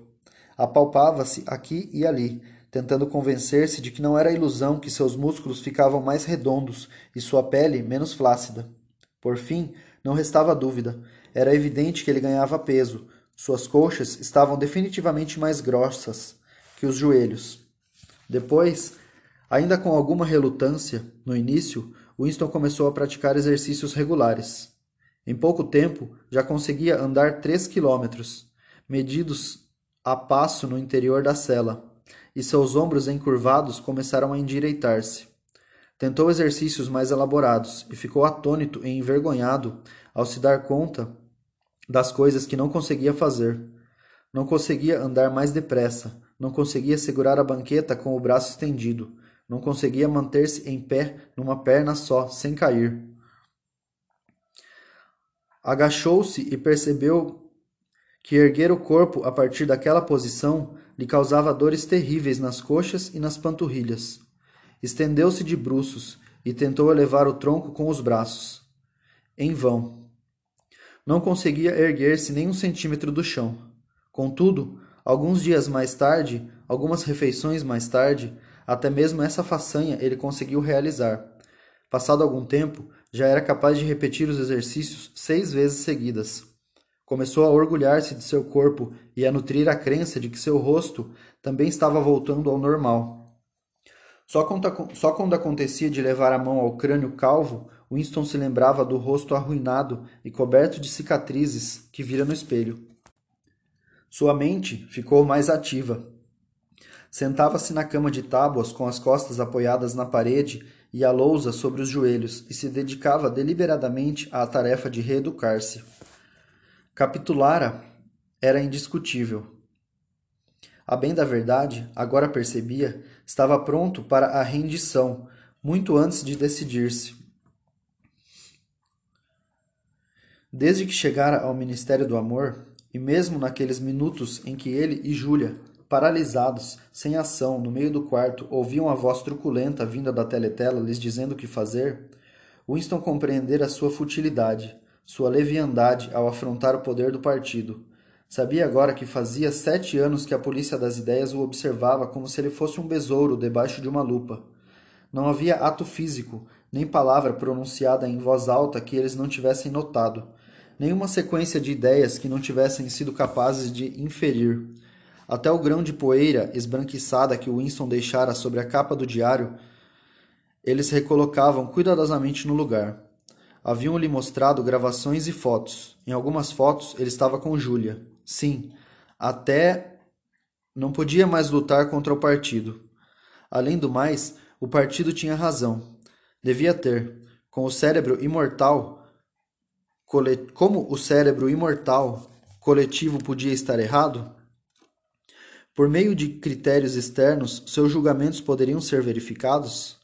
Apalpava-se aqui e ali, tentando convencer-se de que não era ilusão que seus músculos ficavam mais redondos e sua pele menos flácida. Por fim, não restava dúvida. Era evidente que ele ganhava peso. Suas coxas estavam definitivamente mais grossas, que os joelhos. Depois, ainda com alguma relutância, no início, Winston começou a praticar exercícios regulares. Em pouco tempo, já conseguia andar três quilômetros, medidos a passo no interior da cela, e seus ombros encurvados começaram a endireitar-se. Tentou exercícios mais elaborados e ficou atônito e envergonhado ao se dar conta das coisas que não conseguia fazer. Não conseguia andar mais depressa, não conseguia segurar a banqueta com o braço estendido, não conseguia manter-se em pé numa perna só, sem cair. Agachou-se e percebeu que erguer o corpo a partir daquela posição lhe causava dores terríveis nas coxas e nas panturrilhas. Estendeu-se de bruços e tentou elevar o tronco com os braços. Em vão. Não conseguia erguer-se nem um centímetro do chão. Contudo, alguns dias mais tarde, algumas refeições mais tarde, até mesmo essa façanha ele conseguiu realizar. Passado algum tempo, já era capaz de repetir os exercícios seis vezes seguidas. Começou a orgulhar-se de seu corpo e a nutrir a crença de que seu rosto também estava voltando ao normal. Só quando, só quando acontecia de levar a mão ao crânio calvo, Winston se lembrava do rosto arruinado e coberto de cicatrizes que vira no espelho. Sua mente ficou mais ativa. Sentava-se na cama de tábuas com as costas apoiadas na parede e a lousa sobre os joelhos e se dedicava deliberadamente à tarefa de reeducar-se. Capitulara era indiscutível. A bem da verdade, agora percebia, estava pronto para a rendição, muito antes de decidir-se. Desde que chegara ao Ministério do Amor, e mesmo naqueles minutos em que ele e Júlia, paralisados, sem ação, no meio do quarto, ouviam a voz truculenta vinda da teletela lhes dizendo o que fazer, Winston compreendera sua futilidade sua leviandade ao afrontar o poder do partido. Sabia agora que fazia sete anos que a polícia das ideias o observava como se ele fosse um besouro debaixo de uma lupa. Não havia ato físico, nem palavra pronunciada em voz alta que eles não tivessem notado, nenhuma sequência de ideias que não tivessem sido capazes de inferir. Até o grão de poeira esbranquiçada que Winston deixara sobre a capa do diário, eles recolocavam cuidadosamente no lugar. Haviam-lhe mostrado gravações e fotos. Em algumas fotos ele estava com Júlia. Sim, até não podia mais lutar contra o partido. Além do mais, o partido tinha razão. Devia ter. Com o cérebro imortal, como o cérebro imortal coletivo podia estar errado? Por meio de critérios externos, seus julgamentos poderiam ser verificados?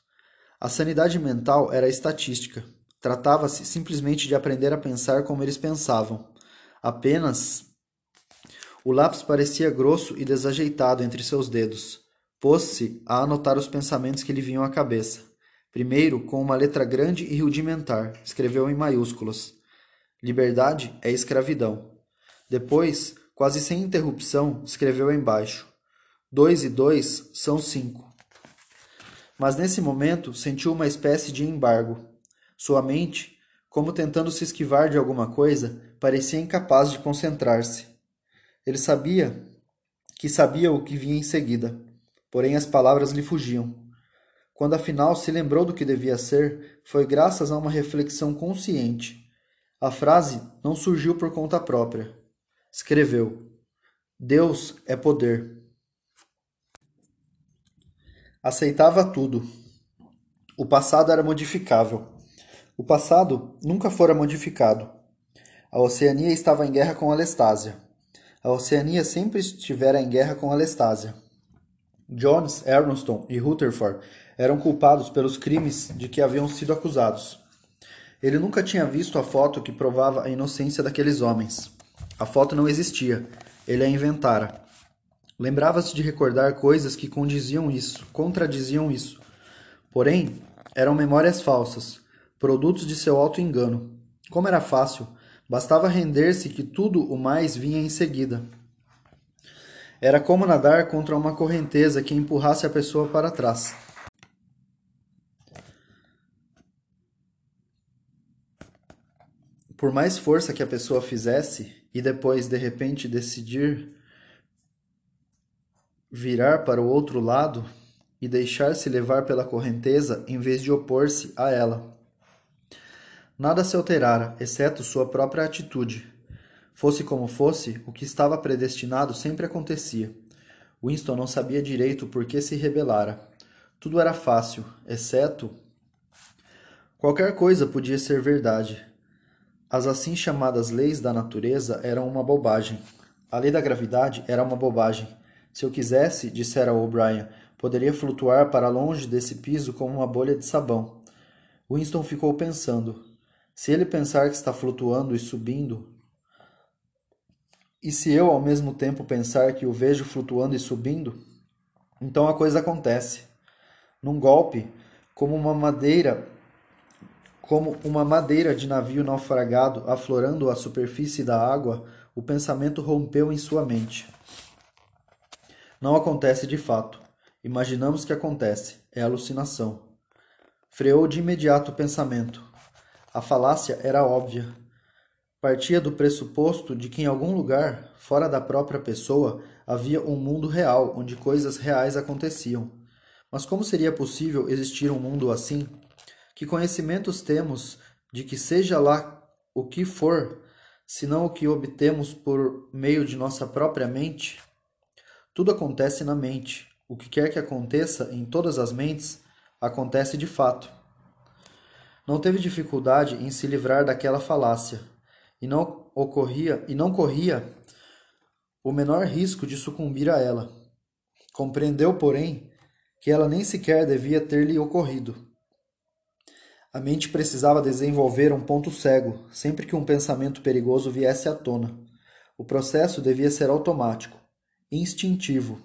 A sanidade mental era estatística. Tratava-se simplesmente de aprender a pensar como eles pensavam. Apenas. O lápis parecia grosso e desajeitado entre seus dedos. Pôs-se a anotar os pensamentos que lhe vinham à cabeça. Primeiro, com uma letra grande e rudimentar, escreveu em maiúsculas: Liberdade é escravidão. Depois, quase sem interrupção, escreveu embaixo: Dois e dois são cinco. Mas nesse momento sentiu uma espécie de embargo. Sua mente, como tentando se esquivar de alguma coisa, parecia incapaz de concentrar-se. Ele sabia que sabia o que vinha em seguida, porém as palavras lhe fugiam. Quando afinal se lembrou do que devia ser, foi graças a uma reflexão consciente. A frase não surgiu por conta própria. Escreveu: Deus é poder. Aceitava tudo. O passado era modificável. O passado nunca fora modificado. A Oceania estava em guerra com a Lestásia. A Oceania sempre estivera em guerra com a Lestásia. Jones, Armstrong e Rutherford eram culpados pelos crimes de que haviam sido acusados. Ele nunca tinha visto a foto que provava a inocência daqueles homens. A foto não existia. Ele a inventara. Lembrava-se de recordar coisas que condiziam isso, contradiziam isso. Porém, eram memórias falsas, produtos de seu alto engano. Como era fácil, bastava render-se que tudo o mais vinha em seguida. Era como nadar contra uma correnteza que empurrasse a pessoa para trás. Por mais força que a pessoa fizesse e depois de repente decidir virar para o outro lado e deixar-se levar pela correnteza em vez de opor-se a ela. Nada se alterara, exceto sua própria atitude. Fosse como fosse, o que estava predestinado sempre acontecia. Winston não sabia direito por que se rebelara. Tudo era fácil, exceto. Qualquer coisa podia ser verdade. As assim chamadas leis da natureza eram uma bobagem. A lei da gravidade era uma bobagem. Se eu quisesse, dissera O'Brien, poderia flutuar para longe desse piso como uma bolha de sabão. Winston ficou pensando. Se ele pensar que está flutuando e subindo, e se eu ao mesmo tempo pensar que o vejo flutuando e subindo, então a coisa acontece. Num golpe, como uma madeira, como uma madeira de navio naufragado aflorando a superfície da água, o pensamento rompeu em sua mente. Não acontece de fato. Imaginamos que acontece. É alucinação. Freou de imediato o pensamento. A falácia era óbvia. Partia do pressuposto de que em algum lugar, fora da própria pessoa, havia um mundo real onde coisas reais aconteciam. Mas como seria possível existir um mundo assim? Que conhecimentos temos de que seja lá o que for, senão o que obtemos por meio de nossa própria mente? Tudo acontece na mente. O que quer que aconteça em todas as mentes, acontece de fato. Não teve dificuldade em se livrar daquela falácia e não ocorria e não corria o menor risco de sucumbir a ela. Compreendeu, porém, que ela nem sequer devia ter-lhe ocorrido. A mente precisava desenvolver um ponto cego sempre que um pensamento perigoso viesse à tona. O processo devia ser automático, instintivo.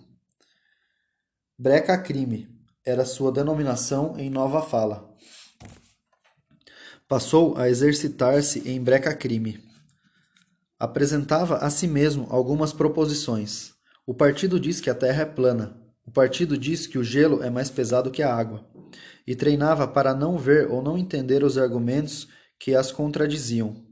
Breca crime era sua denominação em nova fala. Passou a exercitar-se em breca crime. Apresentava a si mesmo algumas proposições. O partido diz que a Terra é plana. O partido diz que o gelo é mais pesado que a água. E treinava para não ver ou não entender os argumentos que as contradiziam.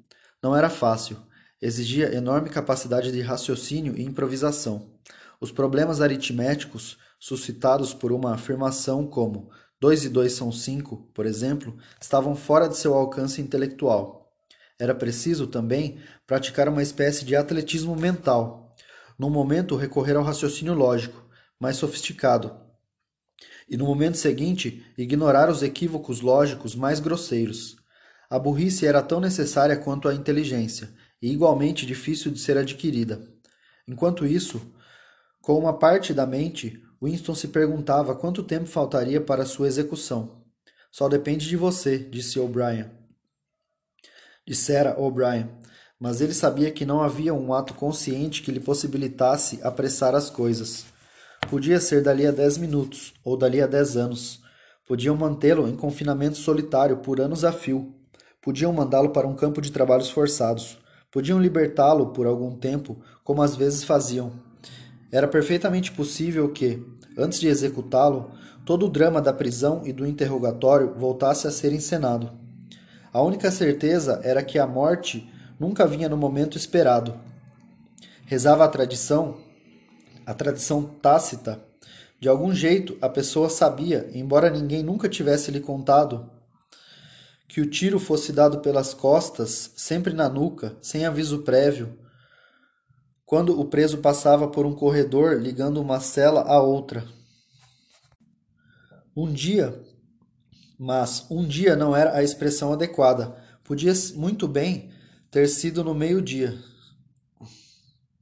Não era fácil. Exigia enorme capacidade de raciocínio e improvisação. Os problemas aritméticos suscitados por uma afirmação como 2 e 2 são 5, por exemplo, estavam fora de seu alcance intelectual. Era preciso, também, praticar uma espécie de atletismo mental. Num momento, recorrer ao raciocínio lógico, mais sofisticado. E no momento seguinte, ignorar os equívocos lógicos mais grosseiros. A burrice era tão necessária quanto a inteligência, e igualmente difícil de ser adquirida. Enquanto isso, com uma parte da mente, Winston se perguntava quanto tempo faltaria para sua execução. Só depende de você, disse O'Brien dissera O'Brien, mas ele sabia que não havia um ato consciente que lhe possibilitasse apressar as coisas. Podia ser dali a dez minutos, ou dali a dez anos. Podiam mantê-lo em confinamento solitário por anos a fio. Podiam mandá-lo para um campo de trabalhos forçados. Podiam libertá-lo por algum tempo, como às vezes faziam. Era perfeitamente possível que, antes de executá-lo, todo o drama da prisão e do interrogatório voltasse a ser encenado. A única certeza era que a morte nunca vinha no momento esperado. Rezava a tradição, a tradição tácita. De algum jeito, a pessoa sabia, embora ninguém nunca tivesse lhe contado, que o tiro fosse dado pelas costas, sempre na nuca, sem aviso prévio, quando o preso passava por um corredor ligando uma cela a outra. Um dia, mas um dia não era a expressão adequada. Podia muito bem ter sido no meio-dia,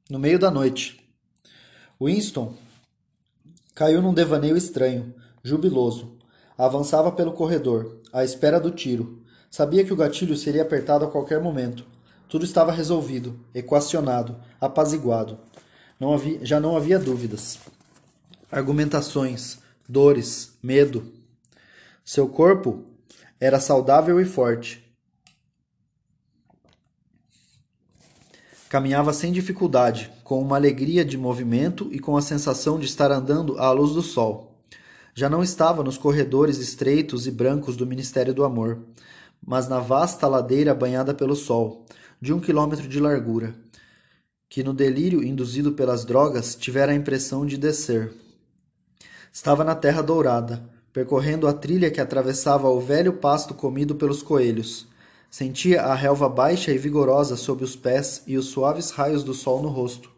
no meio da noite. Winston caiu num devaneio estranho, jubiloso. Avançava pelo corredor, à espera do tiro. Sabia que o gatilho seria apertado a qualquer momento. Tudo estava resolvido, equacionado, apaziguado. Não havia, já não havia dúvidas. Argumentações, dores, medo, seu corpo era saudável e forte. Caminhava sem dificuldade, com uma alegria de movimento e com a sensação de estar andando à luz do sol. Já não estava nos corredores estreitos e brancos do Ministério do Amor, mas na vasta ladeira banhada pelo sol, de um quilômetro de largura. que no delírio induzido pelas drogas tivera a impressão de descer. Estava na terra dourada, percorrendo a trilha que atravessava o velho pasto comido pelos coelhos. Sentia a relva baixa e vigorosa sob os pés e os suaves raios do sol no rosto.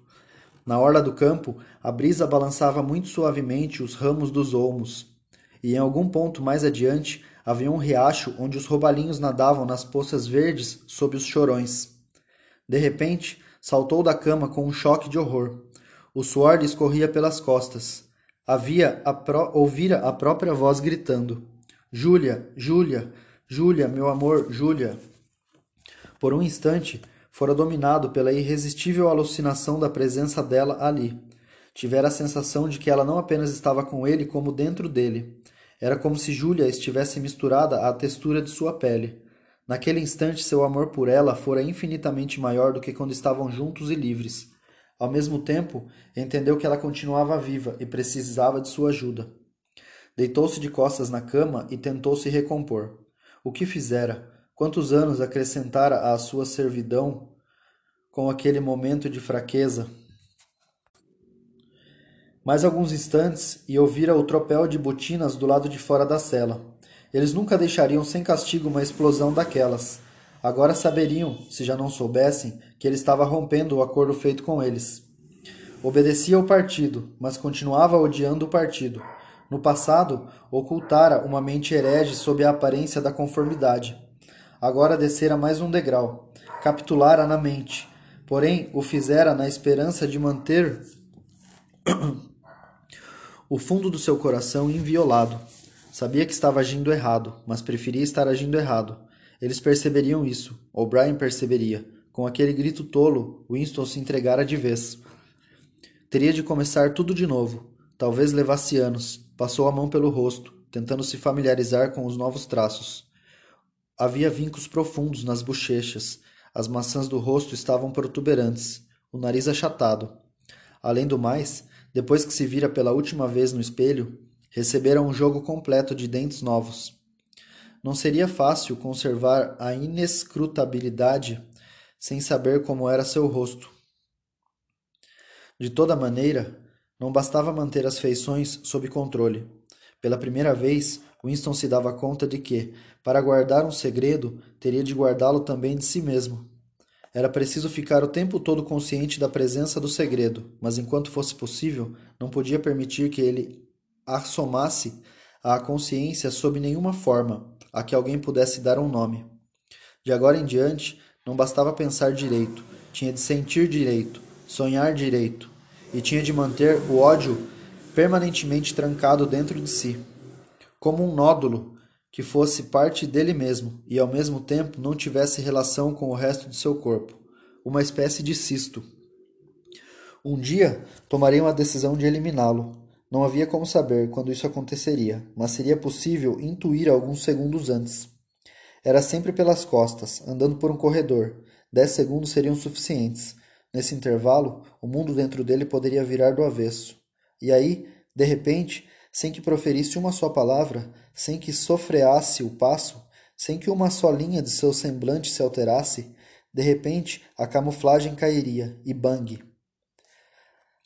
Na orla do campo, a brisa balançava muito suavemente os ramos dos olmos, e em algum ponto mais adiante havia um riacho onde os robalinhos nadavam nas poças verdes sob os chorões. De repente, saltou da cama com um choque de horror. O suor lhe escorria pelas costas. Havia a pro... ouvira a própria voz gritando: Júlia, Júlia, Júlia, meu amor, Júlia. Por um instante, fora dominado pela irresistível alucinação da presença dela ali. Tivera a sensação de que ela não apenas estava com ele, como dentro dele. Era como se Júlia estivesse misturada à textura de sua pele. Naquele instante, seu amor por ela fora infinitamente maior do que quando estavam juntos e livres. Ao mesmo tempo, entendeu que ela continuava viva e precisava de sua ajuda. Deitou-se de costas na cama e tentou se recompor. O que fizera? Quantos anos acrescentara à sua servidão com aquele momento de fraqueza? Mais alguns instantes e ouvira o tropel de botinas do lado de fora da cela. Eles nunca deixariam sem castigo uma explosão daquelas. Agora saberiam, se já não soubessem, que ele estava rompendo o acordo feito com eles. Obedecia ao partido, mas continuava odiando o partido. No passado, ocultara uma mente herege sob a aparência da conformidade. Agora descera mais um degrau. Capitulara na mente, porém o fizera na esperança de manter o fundo do seu coração inviolado. Sabia que estava agindo errado, mas preferia estar agindo errado. Eles perceberiam isso. O'Brien perceberia. Com aquele grito tolo, Winston se entregara de vez. Teria de começar tudo de novo. Talvez levasse anos, Passou a mão pelo rosto, tentando se familiarizar com os novos traços. Havia vincos profundos nas bochechas, as maçãs do rosto estavam protuberantes, o nariz achatado. Além do mais, depois que se vira pela última vez no espelho, recebera um jogo completo de dentes novos. Não seria fácil conservar a inescrutabilidade sem saber como era seu rosto. De toda maneira, não bastava manter as feições sob controle. Pela primeira vez, Winston se dava conta de que, para guardar um segredo, teria de guardá-lo também de si mesmo. Era preciso ficar o tempo todo consciente da presença do segredo, mas enquanto fosse possível, não podia permitir que ele assomasse à consciência sob nenhuma forma a que alguém pudesse dar um nome. De agora em diante, não bastava pensar direito, tinha de sentir direito, sonhar direito, e tinha de manter o ódio permanentemente trancado dentro de si, como um nódulo que fosse parte dele mesmo e ao mesmo tempo não tivesse relação com o resto de seu corpo, uma espécie de cisto. Um dia tomaria uma decisão de eliminá-lo. Não havia como saber quando isso aconteceria, mas seria possível intuir alguns segundos antes. Era sempre pelas costas, andando por um corredor. Dez segundos seriam suficientes. Nesse intervalo, o mundo dentro dele poderia virar do avesso. E aí, de repente, sem que proferisse uma só palavra, sem que sofreasse o passo, sem que uma só linha de seu semblante se alterasse, de repente a camuflagem cairia e bang!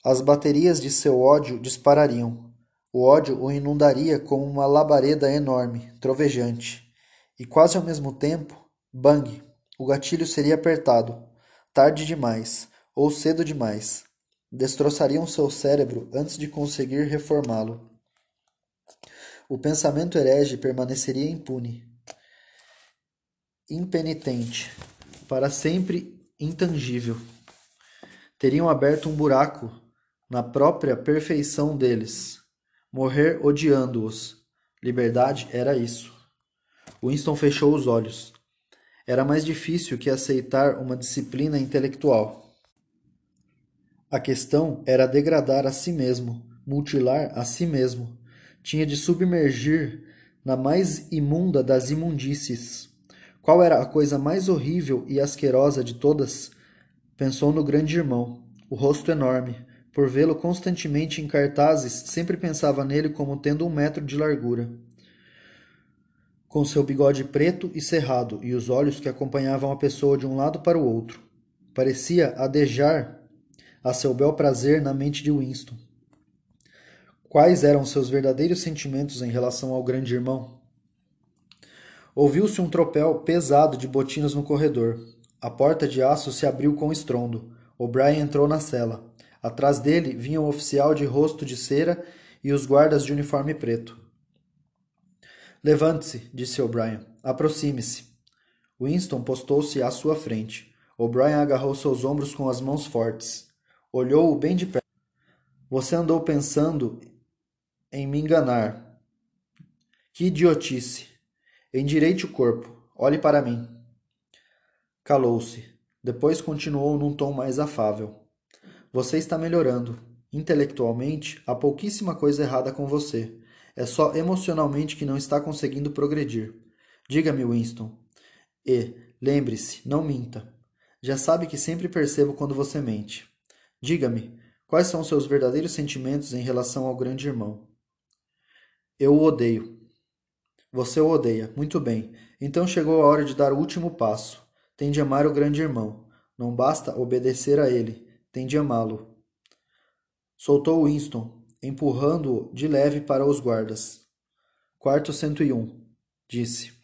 As baterias de seu ódio disparariam. O ódio o inundaria como uma labareda enorme, trovejante. E quase ao mesmo tempo, bang! O gatilho seria apertado. Tarde demais ou cedo demais. Destroçariam seu cérebro antes de conseguir reformá-lo. O pensamento herege permaneceria impune, impenitente, para sempre intangível. Teriam aberto um buraco na própria perfeição deles, morrer odiando-os. Liberdade era isso. Winston fechou os olhos. Era mais difícil que aceitar uma disciplina intelectual. A questão era degradar a si mesmo, mutilar a si mesmo. Tinha de submergir na mais imunda das imundícies. Qual era a coisa mais horrível e asquerosa de todas? Pensou no grande irmão, o rosto enorme. Por vê-lo constantemente em cartazes, sempre pensava nele como tendo um metro de largura. Com seu bigode preto e cerrado e os olhos que acompanhavam a pessoa de um lado para o outro. Parecia adejar a seu bel prazer na mente de Winston. Quais eram seus verdadeiros sentimentos em relação ao grande irmão? Ouviu-se um tropel pesado de botinas no corredor. A porta de aço se abriu com estrondo. O'Brien entrou na cela. Atrás dele vinha um oficial de rosto de cera e os guardas de uniforme preto. Levante-se, disse O'Brien. Aproxime-se. Winston postou-se à sua frente. O'Brien agarrou seus ombros com as mãos fortes. Olhou-o bem de perto. Você andou pensando em me enganar. Que idiotice! Endireite o corpo. Olhe para mim. Calou-se. Depois continuou num tom mais afável. Você está melhorando. Intelectualmente, há pouquíssima coisa errada com você. É só emocionalmente que não está conseguindo progredir. Diga-me, Winston. E, lembre-se, não minta. Já sabe que sempre percebo quando você mente. Diga-me, quais são seus verdadeiros sentimentos em relação ao grande irmão? Eu o odeio. Você o odeia. Muito bem. Então chegou a hora de dar o último passo. Tem de amar o grande irmão. Não basta obedecer a ele. Tem de amá-lo. Soltou Winston, empurrando-o de leve para os guardas. Quarto 101, disse.